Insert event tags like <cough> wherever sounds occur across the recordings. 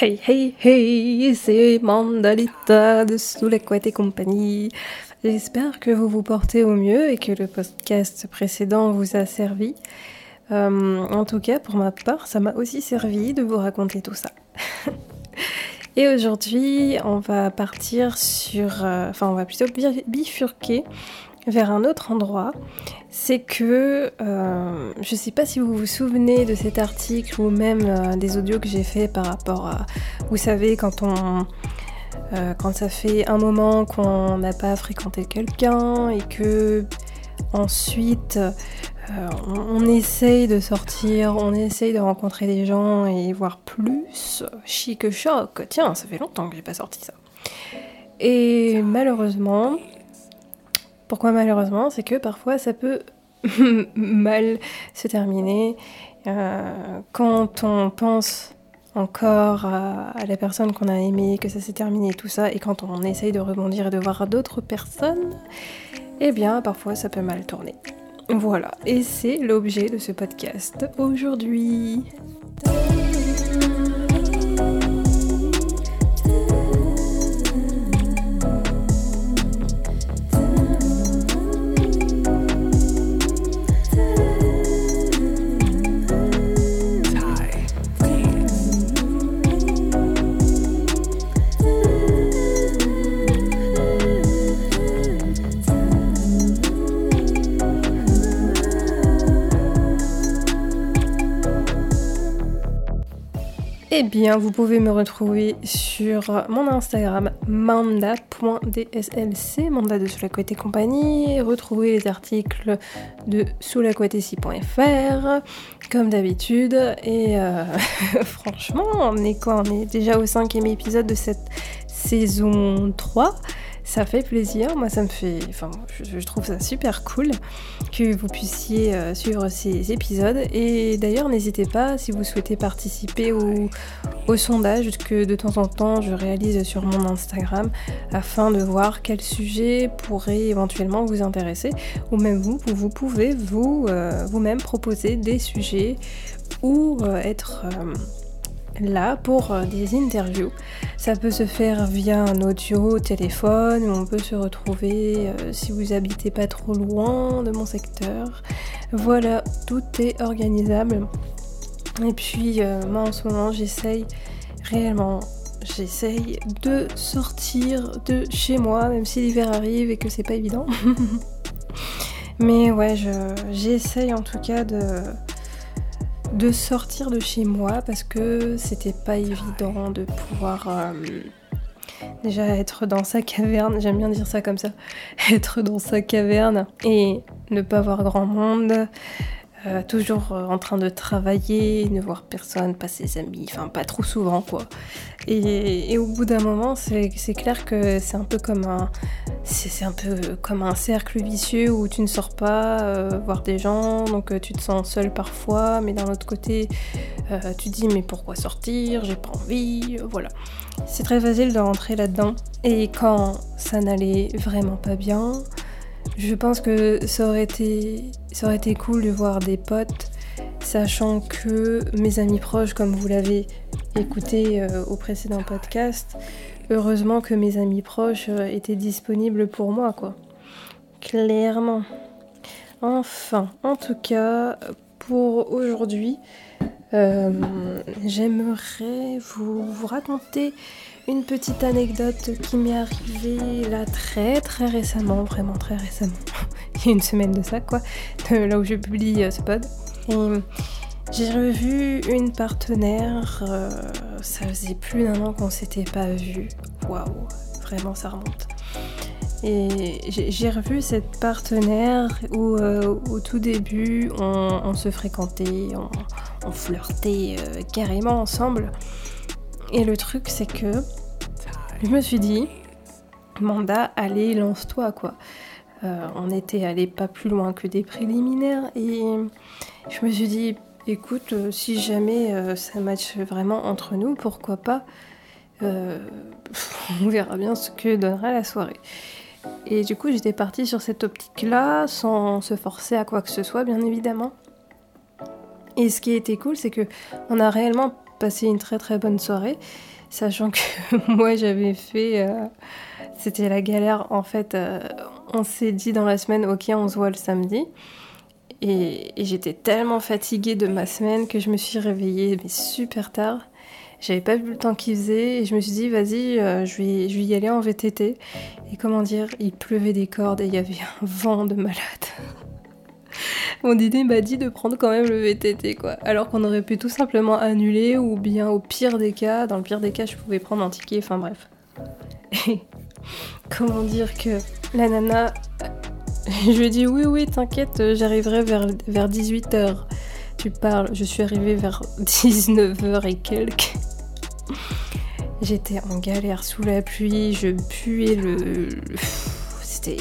Hey hey hey, c'est Mandalita de Sous la couette et compagnie. J'espère que vous vous portez au mieux et que le podcast précédent vous a servi. Euh, en tout cas, pour ma part, ça m'a aussi servi de vous raconter tout ça. <laughs> et aujourd'hui, on va partir sur... euh, Enfin, on va plutôt bi- bifurquer vers un autre endroit. C'est que... euh, je sais pas si vous vous souvenez de cet article ou même euh, des audios que j'ai fait par rapport à... Vous savez, quand on... euh, quand ça fait un moment qu'on n'a pas fréquenté quelqu'un et que ensuite on, on essaye de sortir, on essaye de rencontrer des gens et voir plus, chic choc, tiens, ça fait longtemps que j'ai pas sorti ça. Et malheureusement, pourquoi malheureusement C'est que parfois ça peut <laughs> mal se terminer euh, quand on pense encore à, la personne qu'on a aimée, que ça s'est terminé, tout ça, et quand on essaye de rebondir et de voir d'autres personnes, eh bien parfois ça peut mal tourner. Voilà, et c'est l'objet de ce podcast aujourd'hui. Eh bien, vous pouvez me retrouver sur mon Instagram manda.dslc, manda de Sous la compagnie, retrouver les articles de soulacouettecy.fr, comme d'habitude. Et euh, <laughs> franchement, on est quoi? On est déjà au cinquième épisode de cette saison 3. Ça fait plaisir, moi ça me fait. Enfin, je trouve ça super cool que vous puissiez euh, suivre ces épisodes. Et d'ailleurs, n'hésitez pas si vous souhaitez participer au, au sondage que de temps en temps je réalise sur mon Instagram afin de voir quel sujet pourrait éventuellement vous intéresser. Ou même vous, vous pouvez vous, euh, vous-même proposer des sujets ou euh, être. Là pour euh, des interviews. Ça peut se faire via un audio téléphone on peut se retrouver euh, si vous habitez pas trop loin de mon secteur. Voilà, tout est organisable. Et puis euh, moi en ce moment j'essaye réellement, j'essaye de sortir de chez moi, même si l'hiver arrive et que c'est pas évident. <laughs> Mais ouais, je- j'essaye en tout cas de de sortir de chez moi parce que c'était pas évident de pouvoir euh, déjà être dans sa caverne, j'aime bien dire ça comme ça, <laughs> être dans sa caverne et ne pas voir grand monde, euh, toujours euh, en train de travailler, ne voir personne, pas ses amis, enfin pas trop souvent quoi. Et, au bout d'un moment, c'est clair que c'est un peu comme un, un peu comme un cercle vicieux où tu ne sors pas euh, voir des gens, donc tu te sens seul parfois, mais d'un autre côté, euh, tu dis mais pourquoi sortir, j'ai pas envie, voilà. C'est très facile de rentrer là-dedans. Et quand ça n'allait vraiment pas bien, je pense que ça aurait été, cool de voir des potes, sachant que mes amis proches, comme vous l'avez écouté euh, au précédent podcast, heureusement que mes amis proches euh, étaient disponibles pour moi, quoi. Clairement. Enfin, en tout cas, pour aujourd'hui, euh, j'aimerais vous raconter une petite anecdote qui m'est arrivée là très très récemment, vraiment très récemment. <laughs> Il y a une semaine de ça, quoi, là où je publie euh, ce pod. Et j'ai revu une partenaire, euh, ça faisait plus d'un an qu'on s'était pas vu. Waouh, vraiment ça remonte. Et j'ai revu cette partenaire où euh, au tout début on, se fréquentait, on, flirtait euh, carrément ensemble. Et le truc c'est que je me suis dit, Manda, allez, lance-toi quoi. Euh, on était allé pas plus loin que des préliminaires et je me suis dit, écoute, euh, si jamais euh, ça match vraiment entre nous, pourquoi pas <laughs> On verra bien ce que donnera la soirée. Et du coup, j'étais partie sur cette optique-là, sans se forcer à quoi que ce soit, bien évidemment. Et ce qui était cool, c'est que on a réellement passé une très très bonne soirée, sachant que <laughs> moi j'avais fait... Euh, c'était la galère en fait. Euh, on s'est dit dans la semaine, ok on se voit le samedi. Et, j'étais tellement fatiguée de ma semaine que je me suis réveillée mais super tard. J'avais pas vu le temps qu'il faisait et je me suis dit vas-y euh, je, vais, je vais y aller en VTT. Et comment dire, il pleuvait des cordes et il y avait un <laughs> vent de malade. Mon dîner m'a dit de prendre quand même le VTT, quoi. Alors qu'on aurait pu tout simplement annuler, ou bien au pire des cas, dans le pire des cas, je pouvais prendre un ticket, enfin bref. <laughs> comment dire que la nana. <laughs> Je lui ai dit oui, oui, t'inquiète, j'arriverai vers, vers 18h. Tu parles, je suis arrivée vers <laughs> 19h et quelques. J'étais en galère sous la pluie, je puais le. C'était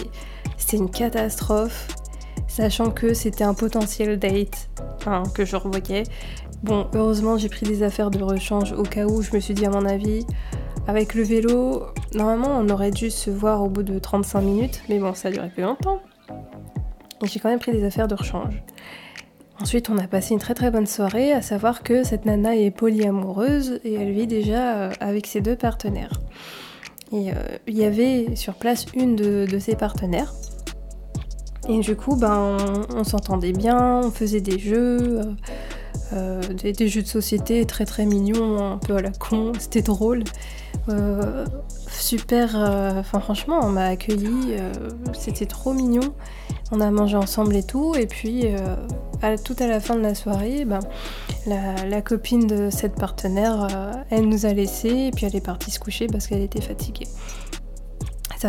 une catastrophe sachant que c'était un potentiel date que je revoyais. Bon, heureusement, j'ai pris des affaires de rechange au cas où je me suis dit, à mon avis, avec le vélo, normalement, on aurait dû se voir au bout de 35 minutes, mais bon, ça a plus longtemps. J'ai quand même pris des affaires de rechange. Ensuite, on a passé une très très bonne soirée, à savoir que cette nana est polyamoureuse et elle vit déjà euh, avec ses deux partenaires. Et euh, il y avait sur place une de ses partenaires et du coup, ben, on, s'entendait bien, on faisait des jeux, euh, euh, des, jeux de société très très mignons, un peu à la con, <laughs> c'était drôle. Euh, super, enfin franchement, on m'a accueilli, c'était trop mignon. On a mangé ensemble et tout, et puis tout à la fin de la soirée, ben, la, copine de cette partenaire, elle nous a laissés, et puis elle est partie se coucher parce qu'elle était fatiguée.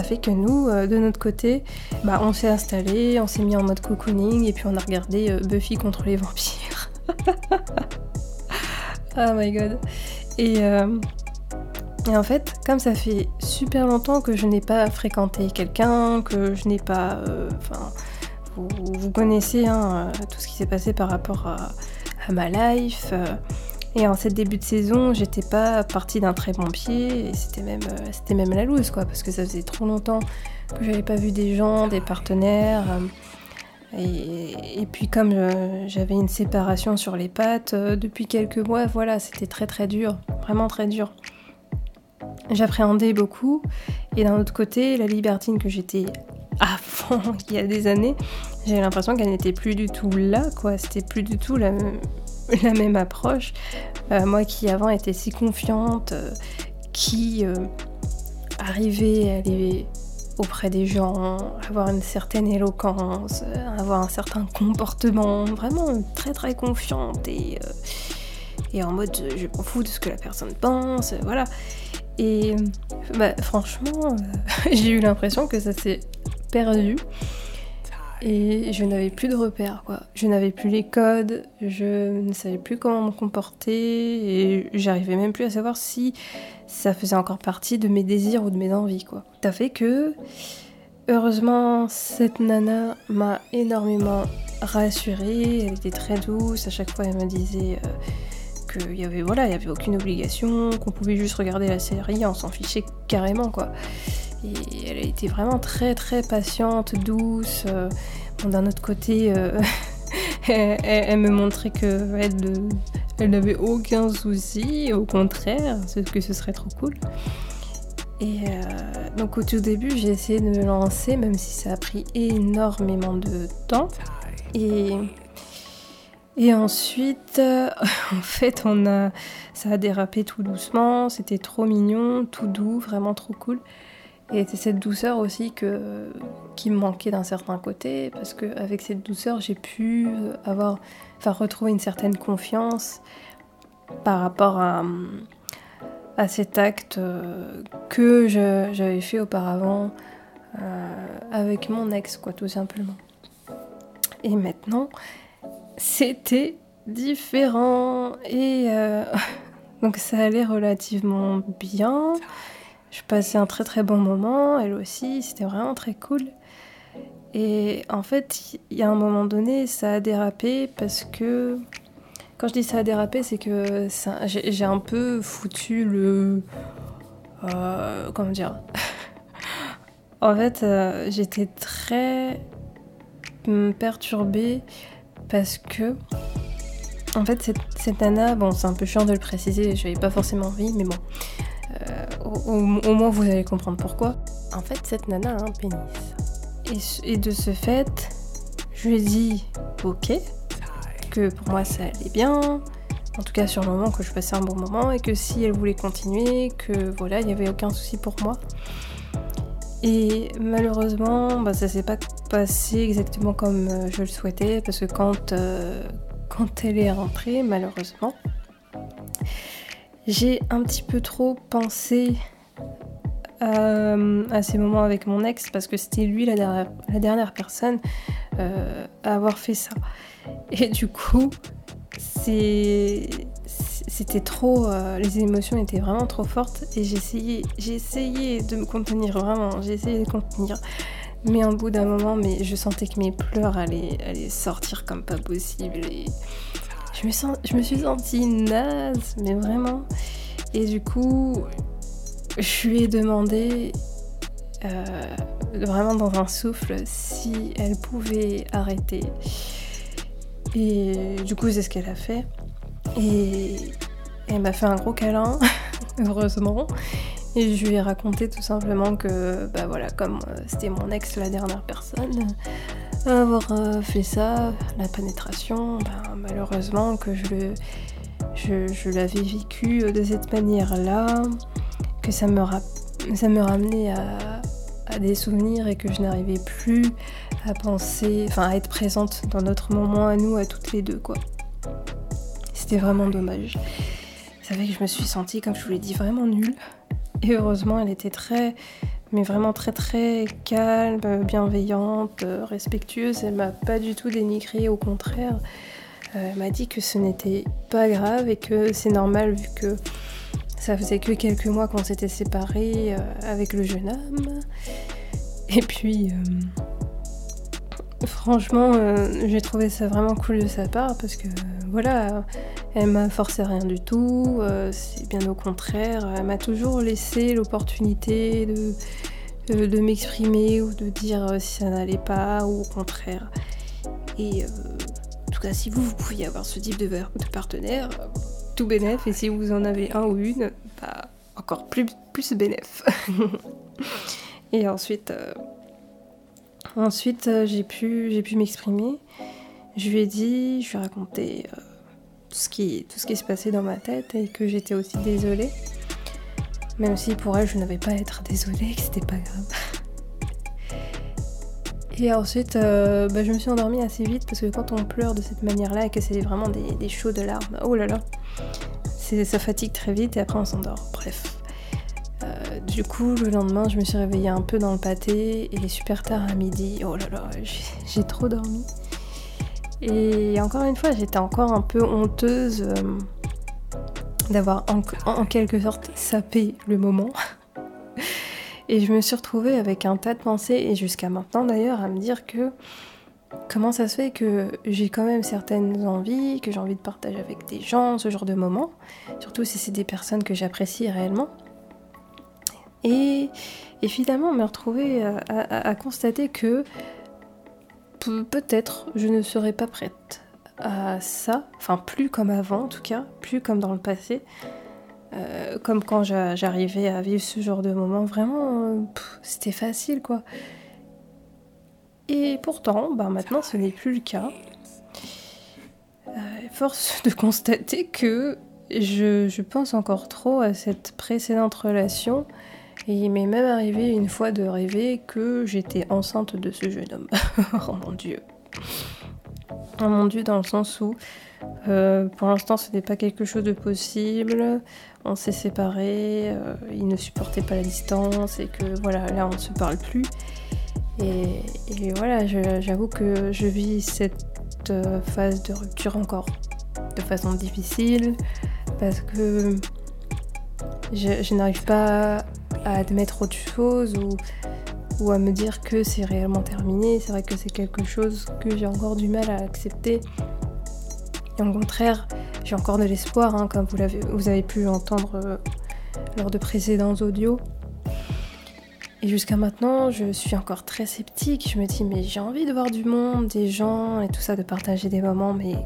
Fait que nous, euh, de notre côté, bah, on s'est installé, on s'est mis en mode cocooning et puis on a regardé euh, Buffy contre les vampires. <laughs> oh my god. Euh, et, en fait, comme ça fait super longtemps que je n'ai pas fréquenté quelqu'un, que je n'ai pas. Vous, connaissez hein, tout ce qui s'est passé par rapport à, à ma life. Et en cette début de saison, j'étais pas partie d'un très bon pied, et c'était même, euh, c'était même la loose, quoi, parce que ça faisait trop longtemps que j'avais pas vu des gens, des partenaires. Euh, et, puis comme euh, j'avais une séparation sur les pattes depuis quelques mois, voilà, c'était très très dur, vraiment très dur. J'appréhendais beaucoup, et d'un autre côté, la libertine que j'étais avant, <laughs> il y a des années, j'avais l'impression qu'elle n'était plus du tout là, quoi. C'était plus du tout la, <laughs> la même approche. Euh, moi qui avant étais si confiante, euh, qui euh, arrivait à aller auprès des gens, avoir une certaine éloquence, avoir un certain comportement, vraiment très très confiante et, et en mode je m'en fous de ce que la personne pense, voilà. Et bah, franchement, <laughs> j'ai eu l'impression que ça s'est perdu et je n'avais plus de repères quoi. Je n'avais plus les codes, je ne savais plus comment me comporter et j'arrivais même plus à savoir si ça faisait encore partie de mes désirs ou de mes envies quoi. Ça fait que heureusement cette nana m'a énormément rassurée, elle était très douce, à chaque fois elle me disait euh, qu'il y avait il avait aucune obligation, qu'on pouvait juste regarder la série, on s'en fichait carrément quoi. Et elle a été vraiment très très patiente, douce. Euh, d'un autre côté, euh, <laughs> elle, me montrait que elle, n'avait aucun souci, au contraire, que ce serait trop cool. Et euh, donc au tout début, j'ai essayé de me lancer, même si ça a pris énormément de temps. Et, et ensuite, <laughs> en fait, on a, ça a dérapé tout doucement. C'était trop mignon, tout doux, vraiment trop cool. Et c'est cette douceur aussi qui me manquait d'un certain côté, parce qu'avec cette douceur, j'ai pu avoir, enfin, retrouver une certaine confiance par rapport à, cet acte que j'avais fait auparavant euh, avec mon ex, quoi, tout simplement. Et maintenant, c'était différent et euh, <laughs> donc ça allait relativement bien. Je passais un très très bon moment, elle aussi, c'était vraiment très cool. Et en fait, il y a un moment donné, ça a dérapé parce que. Quand je dis ça a dérapé, c'est que j'ai un peu foutu le. Euh, comment dire? <laughs> En fait, euh, j'étais très perturbée parce que En fait, cette, cette nana, bon, c'est un peu chiant de le préciser, j'avais pas forcément envie, mais bon. Euh, au, au- moins, vous allez comprendre pourquoi. En fait, cette nana a un pénis. Et, et de ce fait, je lui ai dit ok, que pour moi ça allait bien, en tout cas sur le moment que je passais un bon moment, et que si elle voulait continuer, que voilà, il n'y avait aucun souci pour moi. Et malheureusement, bah, ça s'est pas passé exactement comme euh, je le souhaitais, parce que quand, euh, quand elle est rentrée, malheureusement, j'ai un petit peu trop pensé euh, à ces moments avec mon ex, parce que c'était lui la dernière, la dernière personne euh, à avoir fait ça. Et du coup, c'était trop euh, les émotions étaient vraiment trop fortes et j'ai essayé de me contenir vraiment j'ai essayé de contenir mais au bout d'un moment mais je sentais que mes pleurs allaient, allaient sortir comme pas possible je me suis sentie naze mais vraiment. Et du coup je lui ai demandé euh, vraiment dans un souffle si elle pouvait arrêter. Et du coup c'est ce qu'elle a fait. Et elle m'a fait un gros câlin, <laughs> heureusement. Et je lui ai raconté tout simplement que, bah voilà, comme euh, c'était mon ex, la dernière personne, avoir euh, fait ça, la pénétration, bah, malheureusement que je, je, l'avais vécu de cette manière-là, que ça me, ça me ramenait à, à des souvenirs et que je n'arrivais plus à penser, enfin à être présente dans notre moment à nous, à toutes les deux, quoi. C'était vraiment dommage. C'est vrai que je me suis sentie, comme je vous l'ai dit, vraiment nulle. Et heureusement, elle était très, mais vraiment très très calme, bienveillante, respectueuse. Elle m'a pas du tout dénigré, au contraire. Euh, elle m'a dit que ce n'était pas grave et que c'est normal vu que ça faisait que quelques mois qu'on s'était séparés euh, avec le jeune homme. Et puis, euh, franchement, j'ai trouvé ça vraiment cool de sa part parce que voilà, elle m'a forcé rien du tout, euh, c'est bien au contraire, elle m'a toujours laissé l'opportunité de, de m'exprimer ou de dire euh, si ça n'allait pas ou au contraire. Et euh, en tout cas, si vous, vous pouviez avoir ce type de, de partenaire, euh, tout bénef, et si vous en avez un ou une, bah, encore plus, plus bénef. <laughs> et ensuite, euh, ensuite euh, j'ai pu, pu m'exprimer. Je lui ai dit, je lui ai raconté euh, tout ce qui, tout ce qui se passait dans ma tête et que j'étais aussi désolée. Même si pour elle, je n'avais pas à être désolée, que c'était pas grave. <laughs> Et ensuite, euh, bah, je me suis endormie assez vite parce que quand on pleure de cette manière-là et que c'est vraiment des, des de larmes, oh là là, ça fatigue très vite et après on s'endort. Bref. Euh, du coup, le lendemain, je me suis réveillée un peu dans le pâté et super tard à midi. Oh là là, j'ai trop dormi. Et encore une fois, j'étais encore un peu honteuse euh, d'avoir en, quelque sorte sapé le moment. <laughs> Et je me suis retrouvée avec un tas de pensées, et jusqu'à maintenant d'ailleurs, à me dire que comment ça se fait que j'ai quand même certaines envies, que j'ai envie de partager avec des gens, ce genre de moments, surtout si c'est des personnes que j'apprécie réellement. Et, finalement, me retrouver à- à constater que pe- peut-être je ne serais pas prête à ça, enfin plus comme avant en tout cas, plus comme dans le passé, Euh, comme quand j'a- j'arrivais à vivre ce genre de moment, vraiment euh, c'était facile quoi. Et pourtant, bah, maintenant ce n'est plus le cas. Euh, force de constater que je pense encore trop à cette précédente relation. Et il m'est même arrivé une fois de rêver que j'étais enceinte de ce jeune homme. <laughs> oh mon dieu. Oh mon dieu, dans le sens où euh, pour l'instant ce n'est pas quelque chose de possible. On s'est séparés, euh, il ne supportait pas la distance et que voilà, là on ne se parle plus. Et, voilà, j'avoue que je vis cette euh, phase de rupture encore de façon difficile parce que je, je n'arrive pas admettre autre chose ou, à me dire que c'est réellement terminé. C'est vrai que c'est quelque chose que j'ai encore du mal à accepter. Et au contraire, j'ai encore de l'espoir, hein, comme vous, l'avez, vous avez pu l'entendre euh, lors de précédents audios. Et jusqu'à maintenant, je suis encore très sceptique. Je me dis, mais j'ai envie de voir du monde, des gens et tout ça, de partager des moments, mais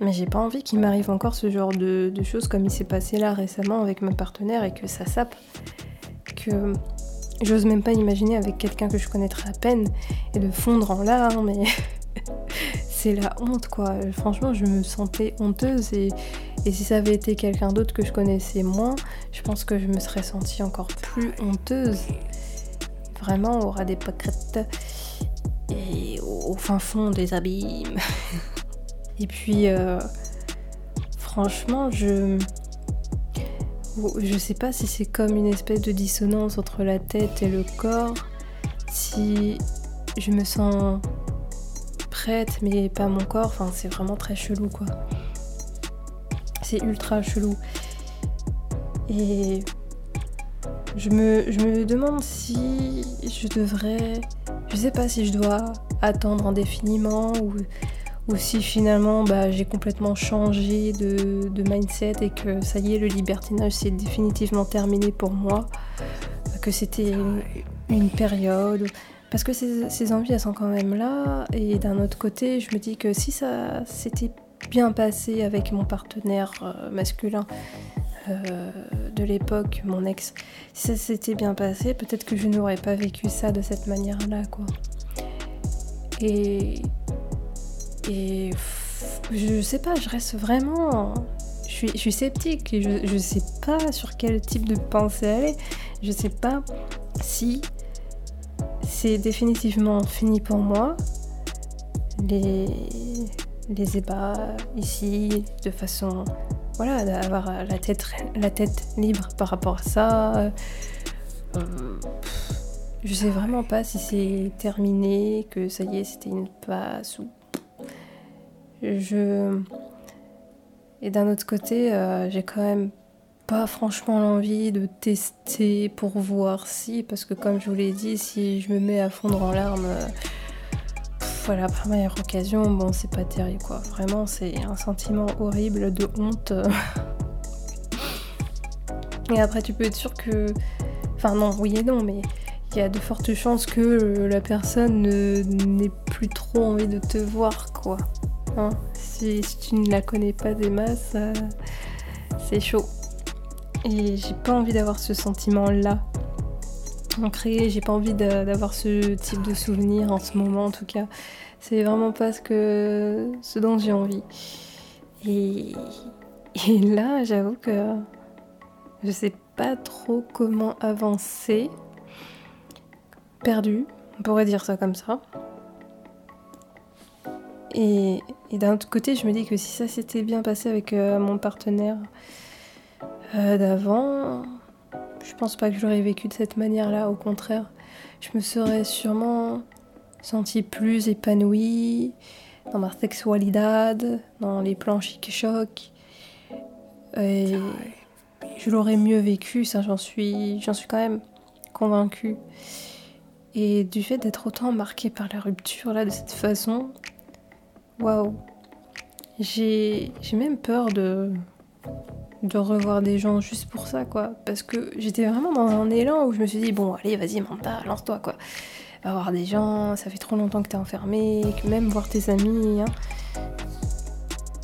Mais j'ai pas envie qu'il m'arrive encore ce genre de, choses comme il s'est passé là récemment avec ma partenaire et que ça sape. Que j'ose même pas imaginer avec quelqu'un que je connaîtrais à peine et de fondre en larmes. Et <laughs> c'est la honte quoi. Franchement, je me sentais honteuse et, et si ça avait été quelqu'un d'autre que je connaissais moins, je pense que je me serais sentie encore plus honteuse. Vraiment, aura des pâquerettes et au fin fond des abîmes. <laughs> Et puis, euh, franchement, je. Je sais pas si c'est comme une espèce de dissonance entre la tête et le corps. Si je me sens prête, mais pas mon corps. Enfin, c'est vraiment très chelou, quoi. C'est ultra chelou. Et je me, je me demande si je devrais. Je sais pas si je dois attendre indéfiniment ou ou si finalement bah, j'ai complètement changé de, mindset et que ça y est, le libertinage c'est définitivement terminé pour moi, que c'était une, période. Parce que ces, envies, elles sont quand même là. Et d'un autre côté, je me dis que si ça s'était bien passé avec mon partenaire euh, masculin euh, de l'époque, mon ex, si ça s'était bien passé, peut-être que je n'aurais pas vécu ça de cette manière-là, quoi. Et et je sais pas, je reste vraiment. Je suis, sceptique et je, je sais pas sur quel type de pensée aller. Je sais pas si c'est définitivement fini pour moi. Les, les ébats ici, de façon. Voilà, d'avoir la tête, la tête libre par rapport à ça. Euh, je sais vraiment pas si c'est terminé, que ça y est, c'était une passe ou je... Et d'un autre côté, euh, j'ai quand même pas franchement l'envie de tester pour voir si, parce que comme je vous l'ai dit, si je me mets à fondre en larmes, euh, voilà, première occasion, bon, c'est pas terrible quoi. Vraiment, c'est un sentiment horrible de honte. <laughs> et après, tu peux être sûr que. Enfin, non, oui et non, mais il y a de fortes chances que la personne n'ait plus trop envie de te voir quoi. Hein. si, tu ne la connais pas des masses, euh, c'est chaud. Et j'ai pas envie d'avoir ce sentiment-là ancré, j'ai pas envie d'avoir ce type de souvenir en ce moment en tout cas. C'est vraiment pas ce, que, ce dont j'ai envie. Et, et là, j'avoue que je sais pas trop comment avancer. Perdu, on pourrait dire ça comme ça. Et, d'un autre côté, je me dis que si ça s'était bien passé avec euh, mon partenaire euh, d'avant, je pense pas que j'aurais vécu de cette manière-là. Au contraire, je me serais sûrement sentie plus épanouie dans ma sexualité, dans les plans chic-choc. Et je l'aurais mieux vécu, ça j'en suis, j'en suis quand même convaincue. Et du fait d'être autant marquée par la rupture là de cette façon, Waouh. J'ai même peur de de revoir des gens juste pour ça, quoi. Parce que j'étais vraiment dans un élan où je me suis dit, bon, allez, vas-y, Manta, lance-toi, quoi. Va voir des gens, ça fait trop longtemps que t'es enfermé, même voir tes amis. Hein.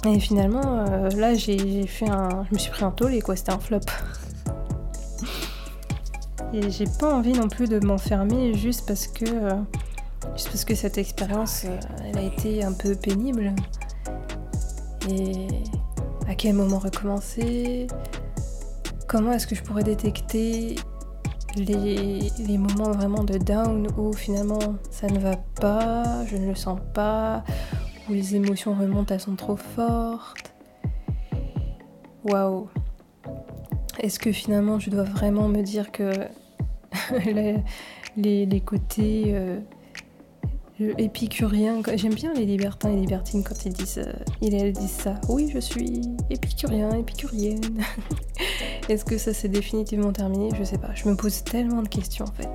Et finalement, euh, là, j'ai fait un. Je me suis pris un tollé, quoi, c'était un flop. <laughs> Et j'ai pas envie non plus de m'enfermer juste parce que. Euh, Juste parce que cette expérience, euh, elle a été un peu pénible. Et à quel moment recommencer? Comment est-ce que je pourrais détecter les, les, moments vraiment de down où finalement ça ne va pas, je ne le sens pas, où les émotions remontent, elles sont trop fortes? Waouh. Est-ce que finalement je dois vraiment me dire que <laughs> les, les, côtés... Euh, épicurien. J'aime bien les libertins et libertines quand ils disent, euh, ils elles disent ça. Oui, je suis épicurien, épicurienne. <laughs> Est-ce que ça s'est définitivement terminé? Je sais pas. Je me pose tellement de questions en fait.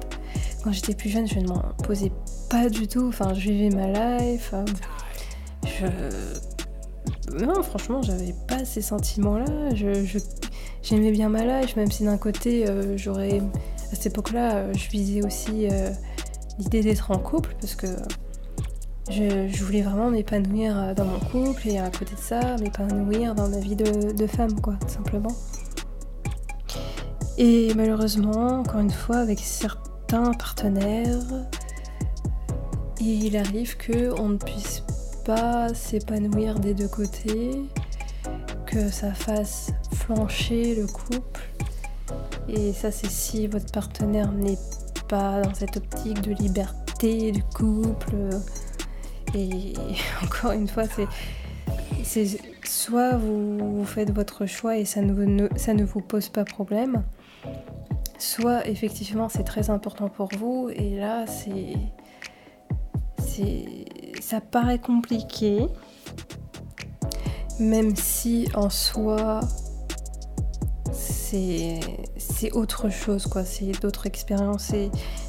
Quand j'étais plus jeune, je ne m'en posais pas du tout. Enfin, je vivais ma life. Euh, je. Non, franchement, j'avais pas ces sentiments-là. Je, j'aimais bien ma life, même si d'un côté, euh, j'aurais. À cette époque-là, je visais aussi l'idée d'être en couple parce que je, voulais vraiment m'épanouir euh, dans mon couple et à côté de ça, m'épanouir dans ma vie de, femme, quoi, tout simplement. Et malheureusement, encore une fois, avec certains partenaires, il arrive qu'on ne puisse pas s'épanouir des deux côtés, que ça fasse flancher le couple. Et ça, c'est si votre partenaire n'est pas dans cette optique de liberté du couple et <laughs> encore une fois, c'est soit vous, faites votre choix et ça ne, ça ne vous pose pas problème, soit effectivement c'est très important pour vous et là c'est ça paraît compliqué, même si en soi c'est autre chose quoi, c'est d'autres expériences,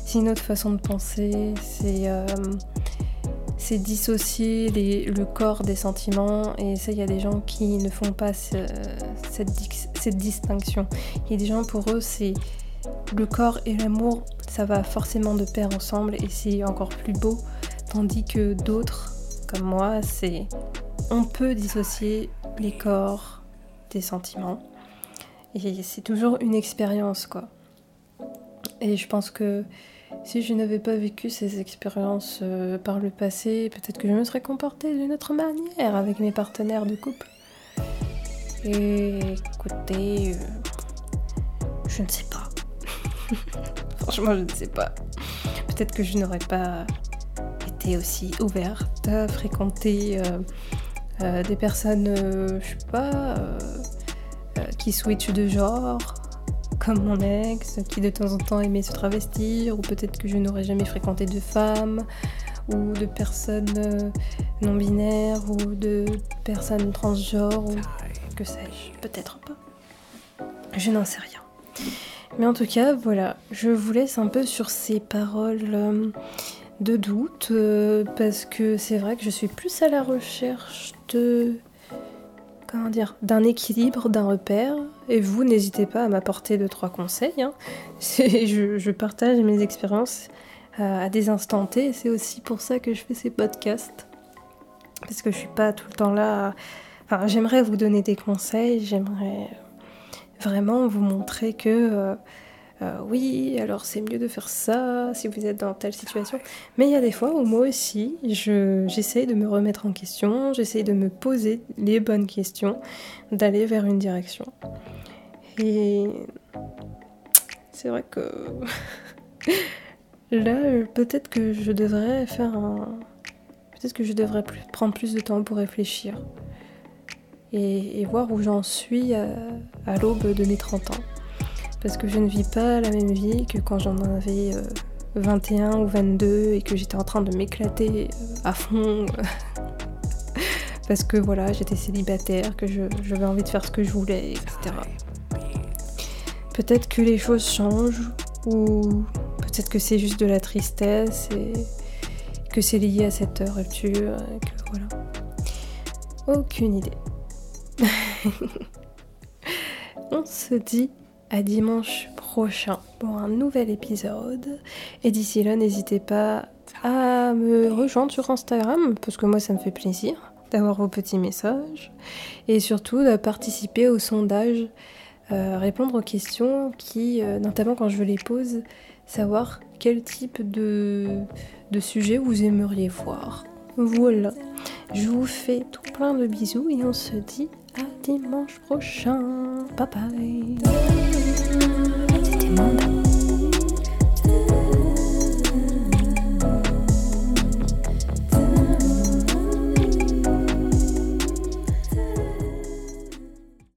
c'est une autre façon de penser, c'est euh, dissocier le corps des sentiments. Et ça il y a des gens qui ne font pas cette, distinction. Il y a des gens pour eux c'est le corps et l'amour ça va forcément de pair ensemble et c'est encore plus beau. Tandis que d'autres comme moi c'est on peut dissocier les corps des sentiments et c'est toujours une expérience quoi. Et je pense que si je n'avais pas vécu ces expériences euh, par le passé, peut-être que je me serais comportée d'une autre manière avec mes partenaires de couple. Et écoutez, euh, je ne sais pas. <laughs> Franchement, je ne sais pas. Peut-être que je n'aurais pas été aussi ouverte à fréquenter euh, des personnes, je sais pas, qui switchent de genre comme mon ex, qui de temps en temps aimait se travestir, ou peut-être que je n'aurais jamais fréquenté de femmes, ou de personnes euh, non binaires, ou de personnes transgenres, ou que sais-je, peut-être pas. Je n'en sais rien. Mais en tout cas, voilà, je vous laisse un peu sur ces paroles euh, de doute, euh, parce que c'est vrai que je suis plus à la recherche de comment dire, d'un équilibre, d'un repère. Et vous, n'hésitez pas à m'apporter deux, trois conseils. Hein. <laughs> Je, partage mes expériences euh, à des instants T. C'est aussi pour ça que je fais ces podcasts. Parce que je suis pas tout le temps là. Enfin, j'aimerais vous donner des conseils. J'aimerais vraiment vous montrer que. Euh, euh, oui, alors c'est mieux de faire ça si vous êtes dans telle situation. Mais il y a des fois où moi aussi, j'essaye de me remettre en question, j'essaye de me poser les bonnes questions, d'aller vers une direction. Et c'est vrai que <laughs> là, peut-être que je devrais faire un... Peut-être que je devrais prendre plus de temps pour réfléchir et, voir où j'en suis à, à l'aube de mes 30 ans parce que je ne vis pas la même vie que quand j'en avais 21 euh, ou 22 et que j'étais en train de m'éclater euh, à fond. <laughs> parce que voilà, j'étais célibataire, que j'avais envie de faire ce que je voulais, etc. Peut-être que les choses changent ou peut-être que c'est juste de la tristesse et que c'est lié à cette rupture, que voilà. Aucune idée. <laughs> On se dit à dimanche prochain pour un nouvel épisode. Et d'ici là, n'hésitez pas à me rejoindre sur Instagram, parce que moi, ça me fait plaisir d'avoir vos petits messages. Et surtout, de participer au sondage, euh, répondre aux questions qui, euh, notamment quand je les pose, savoir quel type de, de sujet vous aimeriez voir. Voilà. Je vous fais tout plein de bisous et on se dit à dimanche prochain. Bye bye. Thank you.